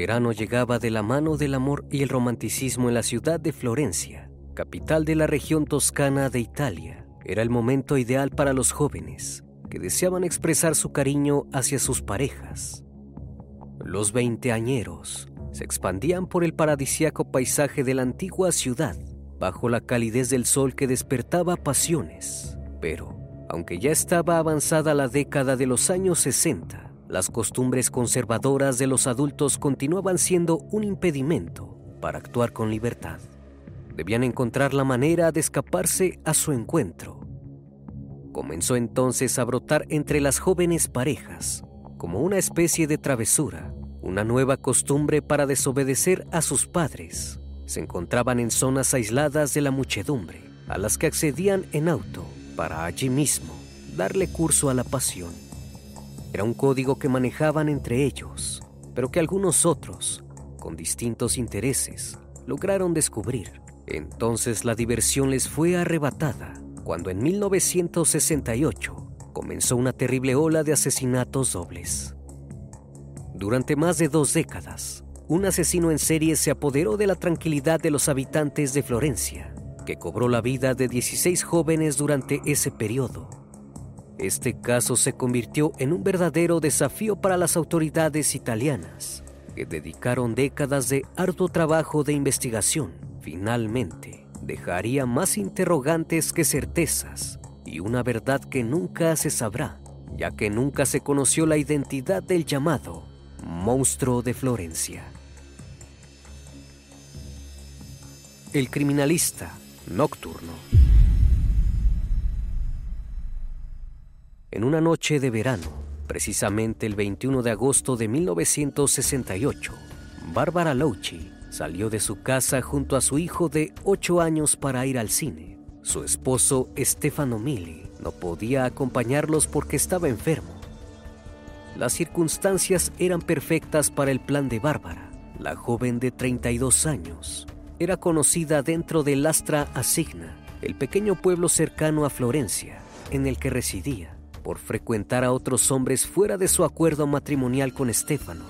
Verano llegaba de la mano del amor y el romanticismo en la ciudad de Florencia, capital de la región toscana de Italia. Era el momento ideal para los jóvenes que deseaban expresar su cariño hacia sus parejas. Los veinteañeros se expandían por el paradisíaco paisaje de la antigua ciudad, bajo la calidez del sol que despertaba pasiones. Pero, aunque ya estaba avanzada la década de los años 60, las costumbres conservadoras de los adultos continuaban siendo un impedimento para actuar con libertad. Debían encontrar la manera de escaparse a su encuentro. Comenzó entonces a brotar entre las jóvenes parejas, como una especie de travesura, una nueva costumbre para desobedecer a sus padres. Se encontraban en zonas aisladas de la muchedumbre, a las que accedían en auto para allí mismo darle curso a la pasión. Era un código que manejaban entre ellos, pero que algunos otros, con distintos intereses, lograron descubrir. Entonces la diversión les fue arrebatada cuando en 1968 comenzó una terrible ola de asesinatos dobles. Durante más de dos décadas, un asesino en serie se apoderó de la tranquilidad de los habitantes de Florencia, que cobró la vida de 16 jóvenes durante ese periodo este caso se convirtió en un verdadero desafío para las autoridades italianas, que dedicaron décadas de arduo trabajo de investigación. Finalmente, dejaría más interrogantes que certezas y una verdad que nunca se sabrá, ya que nunca se conoció la identidad del llamado monstruo de Florencia. El criminalista nocturno. En una noche de verano, precisamente el 21 de agosto de 1968, Bárbara Louchi salió de su casa junto a su hijo de 8 años para ir al cine. Su esposo, Stefano Mili, no podía acompañarlos porque estaba enfermo. Las circunstancias eran perfectas para el plan de Bárbara. La joven de 32 años era conocida dentro del Astra Asigna, el pequeño pueblo cercano a Florencia, en el que residía por frecuentar a otros hombres fuera de su acuerdo matrimonial con Estefano.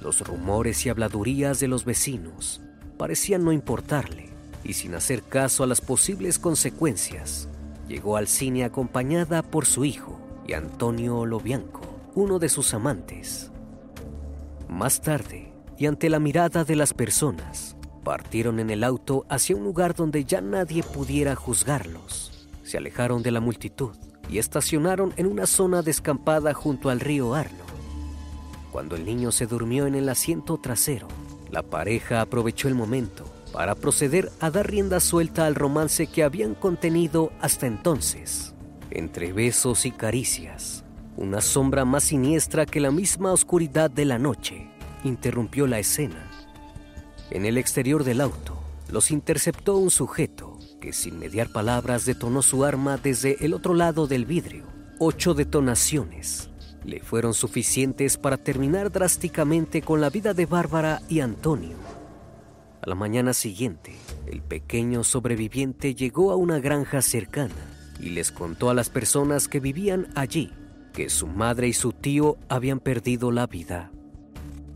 Los rumores y habladurías de los vecinos parecían no importarle, y sin hacer caso a las posibles consecuencias, llegó al cine acompañada por su hijo y Antonio Lobianco, uno de sus amantes. Más tarde, y ante la mirada de las personas, partieron en el auto hacia un lugar donde ya nadie pudiera juzgarlos. Se alejaron de la multitud y estacionaron en una zona descampada junto al río Arno. Cuando el niño se durmió en el asiento trasero, la pareja aprovechó el momento para proceder a dar rienda suelta al romance que habían contenido hasta entonces. Entre besos y caricias, una sombra más siniestra que la misma oscuridad de la noche interrumpió la escena. En el exterior del auto, los interceptó un sujeto que sin mediar palabras detonó su arma desde el otro lado del vidrio. Ocho detonaciones le fueron suficientes para terminar drásticamente con la vida de Bárbara y Antonio. A la mañana siguiente, el pequeño sobreviviente llegó a una granja cercana y les contó a las personas que vivían allí que su madre y su tío habían perdido la vida.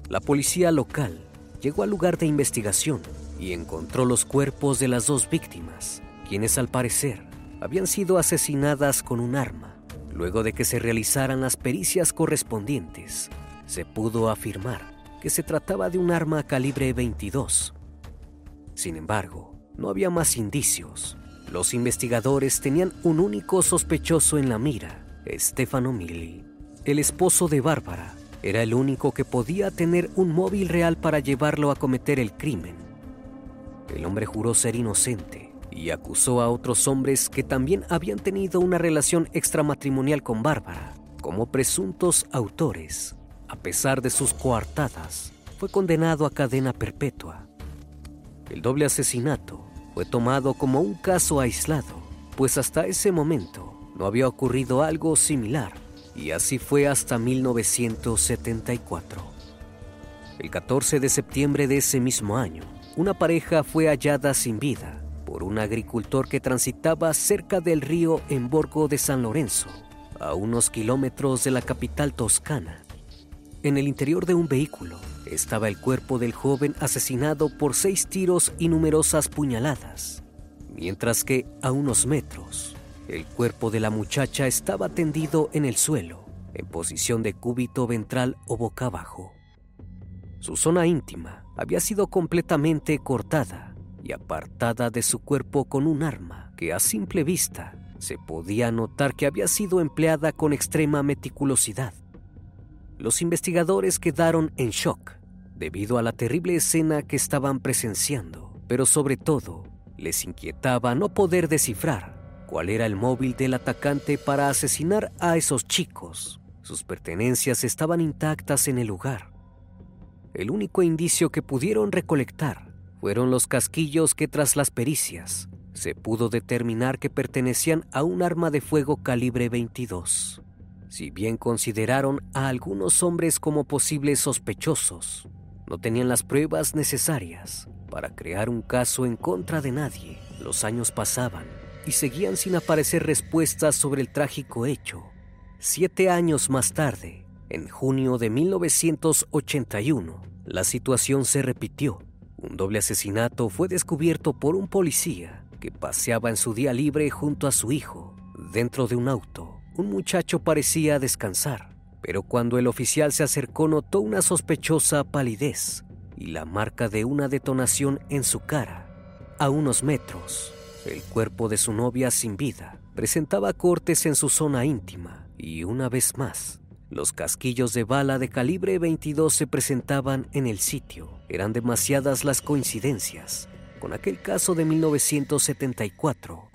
La policía local llegó al lugar de investigación y encontró los cuerpos de las dos víctimas, quienes al parecer habían sido asesinadas con un arma. Luego de que se realizaran las pericias correspondientes, se pudo afirmar que se trataba de un arma calibre 22. Sin embargo, no había más indicios. Los investigadores tenían un único sospechoso en la mira, Stefano Mili. El esposo de Bárbara era el único que podía tener un móvil real para llevarlo a cometer el crimen. El hombre juró ser inocente y acusó a otros hombres que también habían tenido una relación extramatrimonial con Bárbara como presuntos autores. A pesar de sus coartadas, fue condenado a cadena perpetua. El doble asesinato fue tomado como un caso aislado, pues hasta ese momento no había ocurrido algo similar, y así fue hasta 1974. El 14 de septiembre de ese mismo año, una pareja fue hallada sin vida por un agricultor que transitaba cerca del río en Borgo de San Lorenzo, a unos kilómetros de la capital toscana. En el interior de un vehículo estaba el cuerpo del joven asesinado por seis tiros y numerosas puñaladas, mientras que a unos metros el cuerpo de la muchacha estaba tendido en el suelo, en posición de cúbito ventral o boca abajo. Su zona íntima había sido completamente cortada y apartada de su cuerpo con un arma que a simple vista se podía notar que había sido empleada con extrema meticulosidad. Los investigadores quedaron en shock debido a la terrible escena que estaban presenciando, pero sobre todo les inquietaba no poder descifrar cuál era el móvil del atacante para asesinar a esos chicos. Sus pertenencias estaban intactas en el lugar. El único indicio que pudieron recolectar fueron los casquillos que tras las pericias se pudo determinar que pertenecían a un arma de fuego calibre 22. Si bien consideraron a algunos hombres como posibles sospechosos, no tenían las pruebas necesarias para crear un caso en contra de nadie. Los años pasaban y seguían sin aparecer respuestas sobre el trágico hecho. Siete años más tarde, en junio de 1981, la situación se repitió un doble asesinato fue descubierto por un policía que paseaba en su día libre junto a su hijo. Dentro de un auto, un muchacho parecía descansar, pero cuando el oficial se acercó notó una sospechosa palidez y la marca de una detonación en su cara. A unos metros, el cuerpo de su novia sin vida presentaba cortes en su zona íntima y una vez más, los casquillos de bala de calibre 22 se presentaban en el sitio. Eran demasiadas las coincidencias con aquel caso de 1974.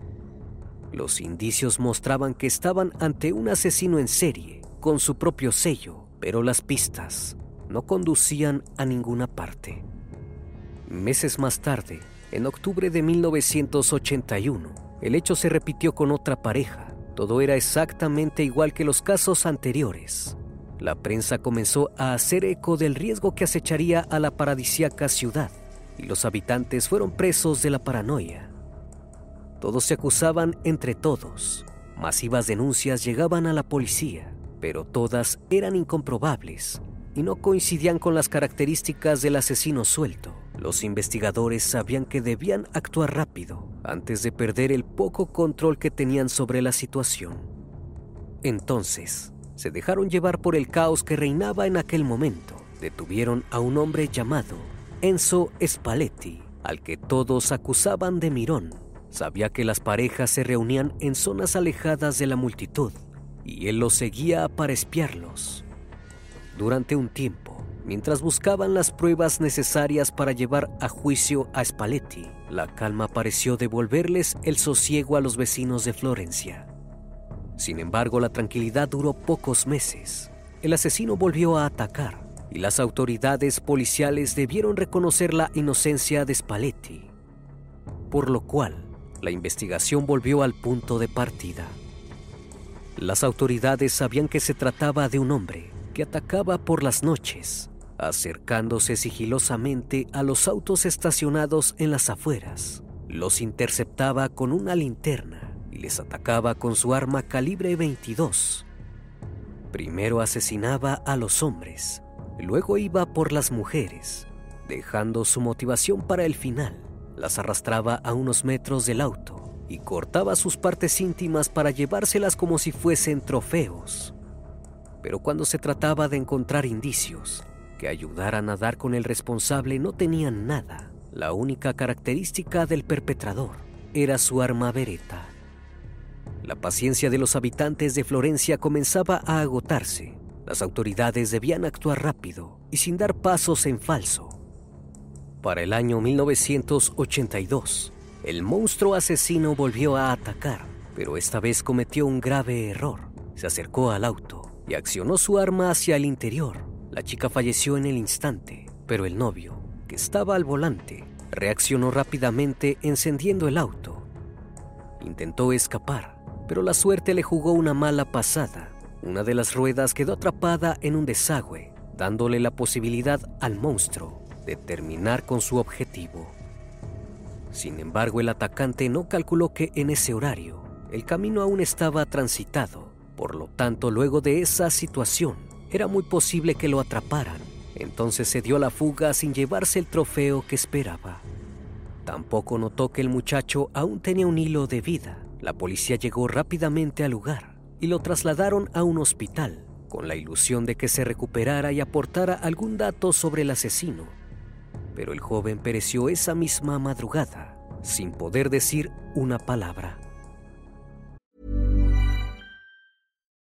Los indicios mostraban que estaban ante un asesino en serie, con su propio sello, pero las pistas no conducían a ninguna parte. Meses más tarde, en octubre de 1981, el hecho se repitió con otra pareja, todo era exactamente igual que los casos anteriores. La prensa comenzó a hacer eco del riesgo que acecharía a la paradisiaca ciudad y los habitantes fueron presos de la paranoia. Todos se acusaban entre todos. Masivas denuncias llegaban a la policía, pero todas eran incomprobables y no coincidían con las características del asesino suelto. Los investigadores sabían que debían actuar rápido antes de perder el poco control que tenían sobre la situación. Entonces, se dejaron llevar por el caos que reinaba en aquel momento. detuvieron a un hombre llamado Enzo Spalletti, al que todos acusaban de mirón. Sabía que las parejas se reunían en zonas alejadas de la multitud y él los seguía para espiarlos. Durante un tiempo, mientras buscaban las pruebas necesarias para llevar a juicio a Spalletti, la calma pareció devolverles el sosiego a los vecinos de Florencia. Sin embargo, la tranquilidad duró pocos meses. El asesino volvió a atacar y las autoridades policiales debieron reconocer la inocencia de Spalletti, por lo cual la investigación volvió al punto de partida. Las autoridades sabían que se trataba de un hombre que atacaba por las noches, acercándose sigilosamente a los autos estacionados en las afueras. Los interceptaba con una linterna y les atacaba con su arma calibre 22. Primero asesinaba a los hombres Luego iba por las mujeres, dejando su motivación para el final. Las arrastraba a unos metros del auto y cortaba sus partes íntimas para llevárselas como si fuesen trofeos. Pero cuando se trataba de encontrar indicios que ayudaran a dar con el responsable no tenían nada. La única característica del perpetrador era su arma vereta. La paciencia de los habitantes de Florencia comenzaba a agotarse las autoridades debían actuar rápido y sin dar pasos en falso. Para el año 1982, el monstruo asesino volvió a atacar, pero esta vez cometió un grave error. Se acercó al auto y accionó su arma hacia el interior. La chica falleció en el instante, pero el novio, que estaba al volante, reaccionó rápidamente encendiendo el auto. Intentó escapar, pero la suerte le jugó una mala pasada una de las ruedas quedó atrapada en un desagüe, dándole la posibilidad al monstruo de terminar con su objetivo. Sin embargo, el atacante no calculó que en ese horario el camino aún estaba transitado. Por lo tanto, luego de esa situación, era muy posible que lo atraparan. Entonces se dio la fuga sin llevarse el trofeo que esperaba. Tampoco notó que el muchacho aún tenía un hilo de vida. La policía llegó rápidamente al lugar y lo trasladaron a un hospital con la ilusión de que se recuperara y aportara algún dato sobre el asesino. Pero el joven pereció esa misma madrugada sin poder decir una palabra.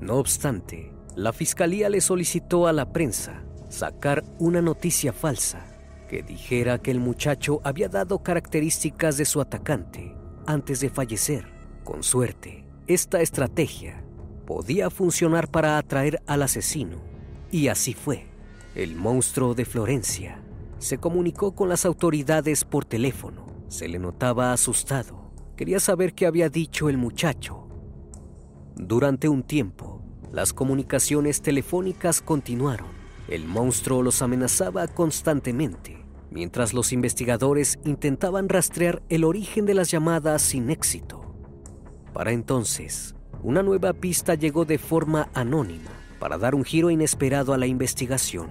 No obstante, la fiscalía le solicitó a la prensa sacar una noticia falsa que dijera que el muchacho había dado características de su atacante antes de fallecer. Con suerte, esta estrategia podía funcionar para atraer al asesino. Y así fue. El monstruo de Florencia se comunicó con las autoridades por teléfono. Se le notaba asustado. Quería saber qué había dicho el muchacho. Durante un tiempo, las comunicaciones telefónicas continuaron. El monstruo los amenazaba constantemente, mientras los investigadores intentaban rastrear el origen de las llamadas sin éxito. Para entonces, una nueva pista llegó de forma anónima para dar un giro inesperado a la investigación.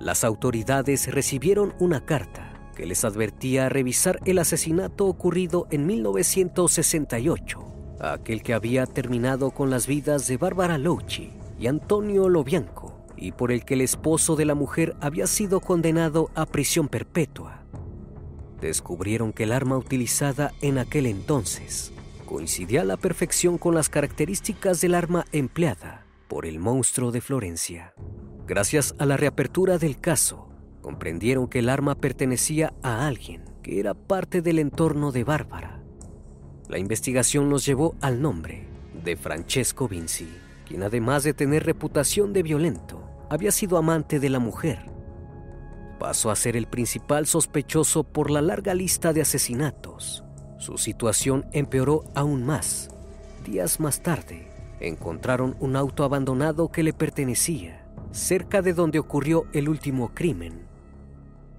Las autoridades recibieron una carta que les advertía revisar el asesinato ocurrido en 1968 aquel que había terminado con las vidas de Bárbara Louchi y Antonio Lobianco, y por el que el esposo de la mujer había sido condenado a prisión perpetua. Descubrieron que el arma utilizada en aquel entonces coincidía a la perfección con las características del arma empleada por el monstruo de Florencia. Gracias a la reapertura del caso, comprendieron que el arma pertenecía a alguien que era parte del entorno de Bárbara. La investigación los llevó al nombre de Francesco Vinci, quien además de tener reputación de violento, había sido amante de la mujer. Pasó a ser el principal sospechoso por la larga lista de asesinatos. Su situación empeoró aún más. Días más tarde, encontraron un auto abandonado que le pertenecía, cerca de donde ocurrió el último crimen.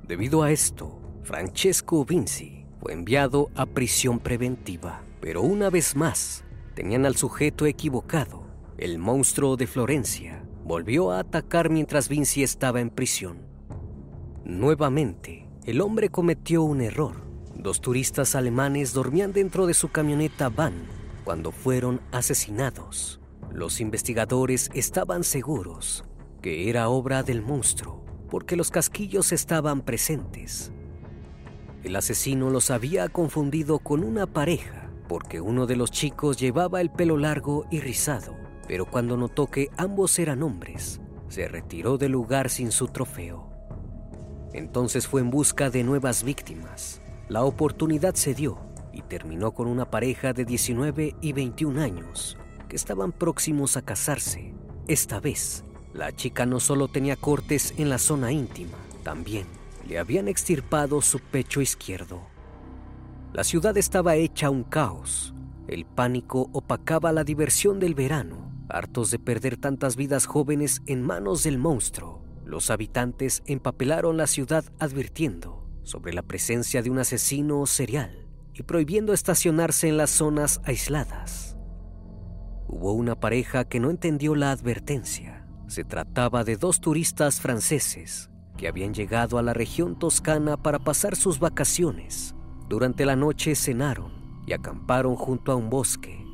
Debido a esto, Francesco Vinci fue enviado a prisión preventiva, pero una vez más tenían al sujeto equivocado. El monstruo de Florencia volvió a atacar mientras Vinci estaba en prisión. Nuevamente, el hombre cometió un error. Dos turistas alemanes dormían dentro de su camioneta van cuando fueron asesinados. Los investigadores estaban seguros que era obra del monstruo porque los casquillos estaban presentes. El asesino los había confundido con una pareja porque uno de los chicos llevaba el pelo largo y rizado, pero cuando notó que ambos eran hombres, se retiró del lugar sin su trofeo. Entonces fue en busca de nuevas víctimas. La oportunidad se dio y terminó con una pareja de 19 y 21 años que estaban próximos a casarse. Esta vez, la chica no solo tenía cortes en la zona íntima, también le habían extirpado su pecho izquierdo. La ciudad estaba hecha un caos. El pánico opacaba la diversión del verano. Hartos de perder tantas vidas jóvenes en manos del monstruo, los habitantes empapelaron la ciudad advirtiendo sobre la presencia de un asesino serial y prohibiendo estacionarse en las zonas aisladas. Hubo una pareja que no entendió la advertencia. Se trataba de dos turistas franceses que habían llegado a la región toscana para pasar sus vacaciones. Durante la noche cenaron y acamparon junto a un bosque.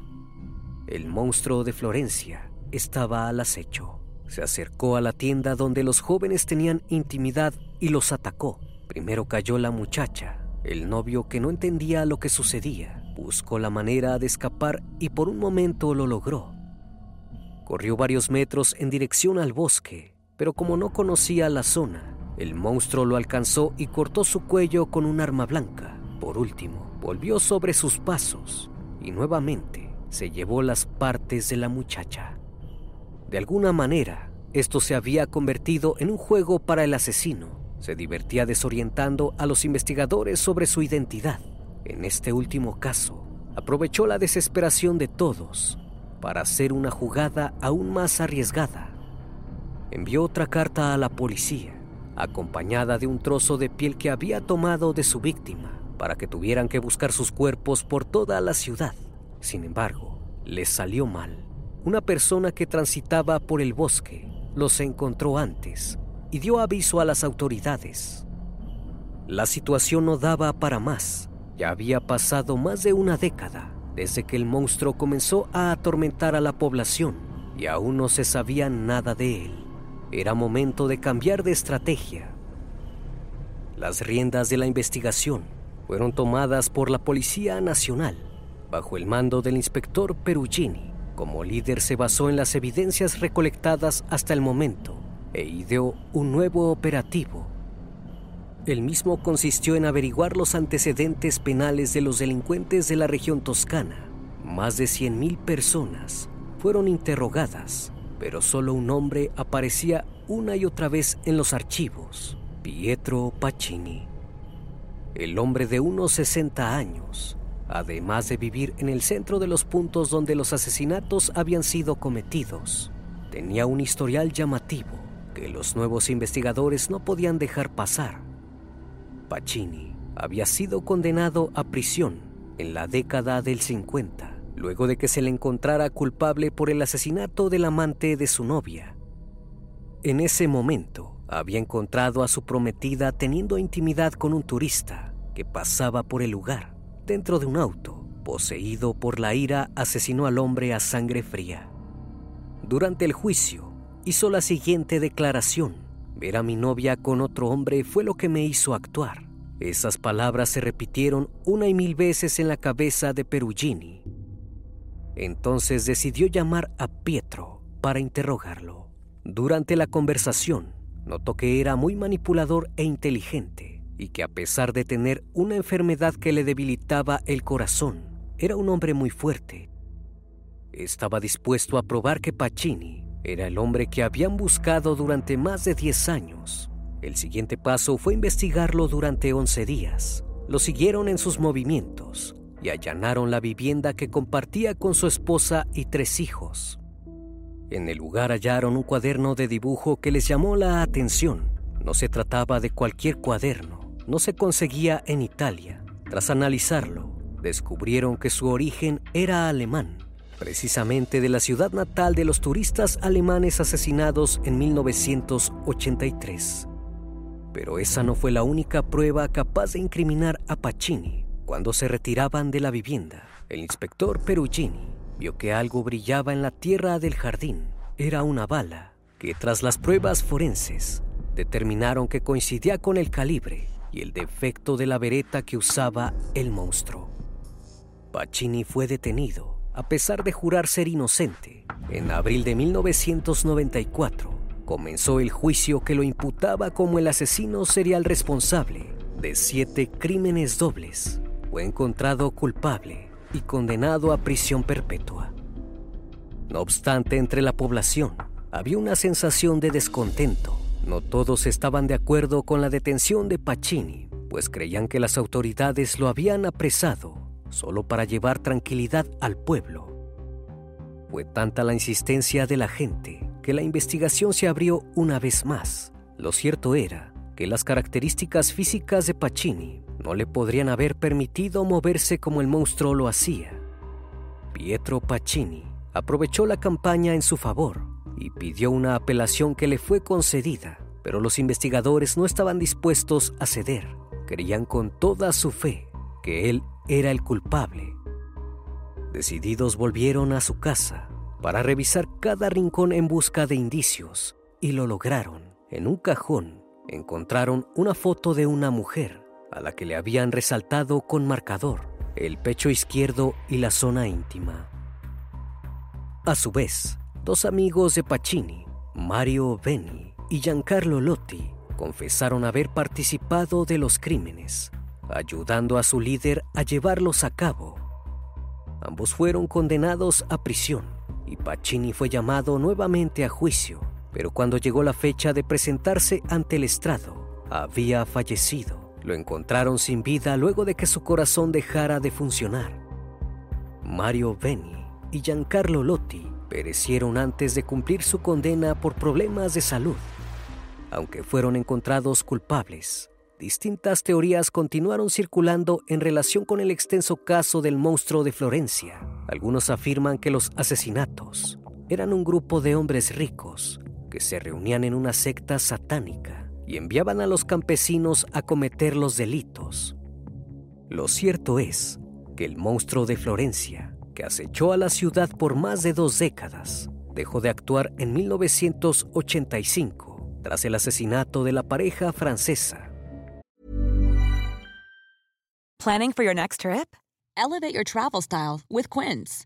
El monstruo de Florencia estaba al acecho. Se acercó a la tienda donde los jóvenes tenían intimidad y los atacó. Primero cayó la muchacha. El novio, que no entendía lo que sucedía, buscó la manera de escapar y por un momento lo logró. Corrió varios metros en dirección al bosque pero como no conocía la zona, el monstruo lo alcanzó y cortó su cuello con un arma blanca. Por último, volvió sobre sus pasos y nuevamente se llevó las partes de la muchacha. De alguna manera, esto se había convertido en un juego para el asesino. Se divertía desorientando a los investigadores sobre su identidad. En este último caso, aprovechó la desesperación de todos para hacer una jugada aún más arriesgada envió otra carta a la policía, acompañada de un trozo de piel que había tomado de su víctima, para que tuvieran que buscar sus cuerpos por toda la ciudad. Sin embargo, les salió mal. Una persona que transitaba por el bosque los encontró antes y dio aviso a las autoridades. La situación no daba para más. Ya había pasado más de una década desde que el monstruo comenzó a atormentar a la población y aún no se sabía nada de él. Era momento de cambiar de estrategia. Las riendas de la investigación fueron tomadas por la Policía Nacional, bajo el mando del inspector Perugini. Como líder se basó en las evidencias recolectadas hasta el momento e ideó un nuevo operativo. El mismo consistió en averiguar los antecedentes penales de los delincuentes de la región toscana. Más de 100.000 personas fueron interrogadas pero solo un nombre aparecía una y otra vez en los archivos, Pietro Pacini. El hombre de unos 60 años, además de vivir en el centro de los puntos donde los asesinatos habían sido cometidos, tenía un historial llamativo que los nuevos investigadores no podían dejar pasar. Pacini había sido condenado a prisión en la década del 50 luego de que se le encontrara culpable por el asesinato del amante de su novia. En ese momento había encontrado a su prometida teniendo intimidad con un turista que pasaba por el lugar. Dentro de un auto, poseído por la ira, asesinó al hombre a sangre fría. Durante el juicio, hizo la siguiente declaración. Ver a mi novia con otro hombre fue lo que me hizo actuar. Esas palabras se repitieron una y mil veces en la cabeza de Perugini entonces decidió llamar a Pietro para interrogarlo. Durante la conversación, notó que era muy manipulador e inteligente y que a pesar de tener una enfermedad que le debilitaba el corazón, era un hombre muy fuerte. Estaba dispuesto a probar que Pacini era el hombre que habían buscado durante más de 10 años. El siguiente paso fue investigarlo durante 11 días. Lo siguieron en sus movimientos y allanaron la vivienda que compartía con su esposa y tres hijos. En el lugar hallaron un cuaderno de dibujo que les llamó la atención. No se trataba de cualquier cuaderno, no se conseguía en Italia. Tras analizarlo, descubrieron que su origen era alemán, precisamente de la ciudad natal de los turistas alemanes asesinados en 1983. Pero esa no fue la única prueba capaz de incriminar a Pacini. Cuando se retiraban de la vivienda, el inspector Perugini vio que algo brillaba en la tierra del jardín. Era una bala que tras las pruebas forenses determinaron que coincidía con el calibre y el defecto de la vereta que usaba el monstruo. Pacini fue detenido a pesar de jurar ser inocente. En abril de 1994 comenzó el juicio que lo imputaba como el asesino serial responsable de siete crímenes dobles. Fue encontrado culpable y condenado a prisión perpetua. No obstante, entre la población había una sensación de descontento. No todos estaban de acuerdo con la detención de Pacini, pues creían que las autoridades lo habían apresado solo para llevar tranquilidad al pueblo. Fue tanta la insistencia de la gente que la investigación se abrió una vez más. Lo cierto era que las características físicas de Pacini no le podrían haber permitido moverse como el monstruo lo hacía. Pietro Pacini aprovechó la campaña en su favor y pidió una apelación que le fue concedida, pero los investigadores no estaban dispuestos a ceder. Creían con toda su fe que él era el culpable. Decididos volvieron a su casa para revisar cada rincón en busca de indicios y lo lograron. En un cajón encontraron una foto de una mujer a la que le habían resaltado con marcador el pecho izquierdo y la zona íntima. A su vez, dos amigos de Pacini, Mario Beni y Giancarlo Lotti, confesaron haber participado de los crímenes, ayudando a su líder a llevarlos a cabo. Ambos fueron condenados a prisión y Pacini fue llamado nuevamente a juicio, pero cuando llegó la fecha de presentarse ante el estrado, había fallecido. Lo encontraron sin vida luego de que su corazón dejara de funcionar. Mario Beni y Giancarlo Lotti perecieron antes de cumplir su condena por problemas de salud. Aunque fueron encontrados culpables, distintas teorías continuaron circulando en relación con el extenso caso del monstruo de Florencia. Algunos afirman que los asesinatos eran un grupo de hombres ricos se reunían en una secta satánica y enviaban a los campesinos a cometer los delitos. Lo cierto es que el monstruo de Florencia, que acechó a la ciudad por más de dos décadas, dejó de actuar en 1985 tras el asesinato de la pareja francesa. Planning for your next trip? Elevate your travel style with Quince.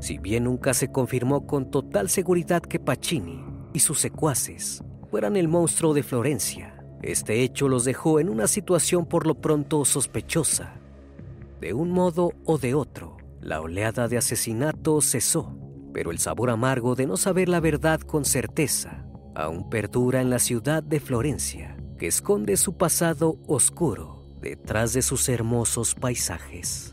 Si bien nunca se confirmó con total seguridad que Pacini y sus secuaces fueran el monstruo de Florencia. Este hecho los dejó en una situación por lo pronto sospechosa. De un modo o de otro, la oleada de asesinatos cesó, pero el sabor amargo de no saber la verdad con certeza aún perdura en la ciudad de Florencia, que esconde su pasado oscuro detrás de sus hermosos paisajes.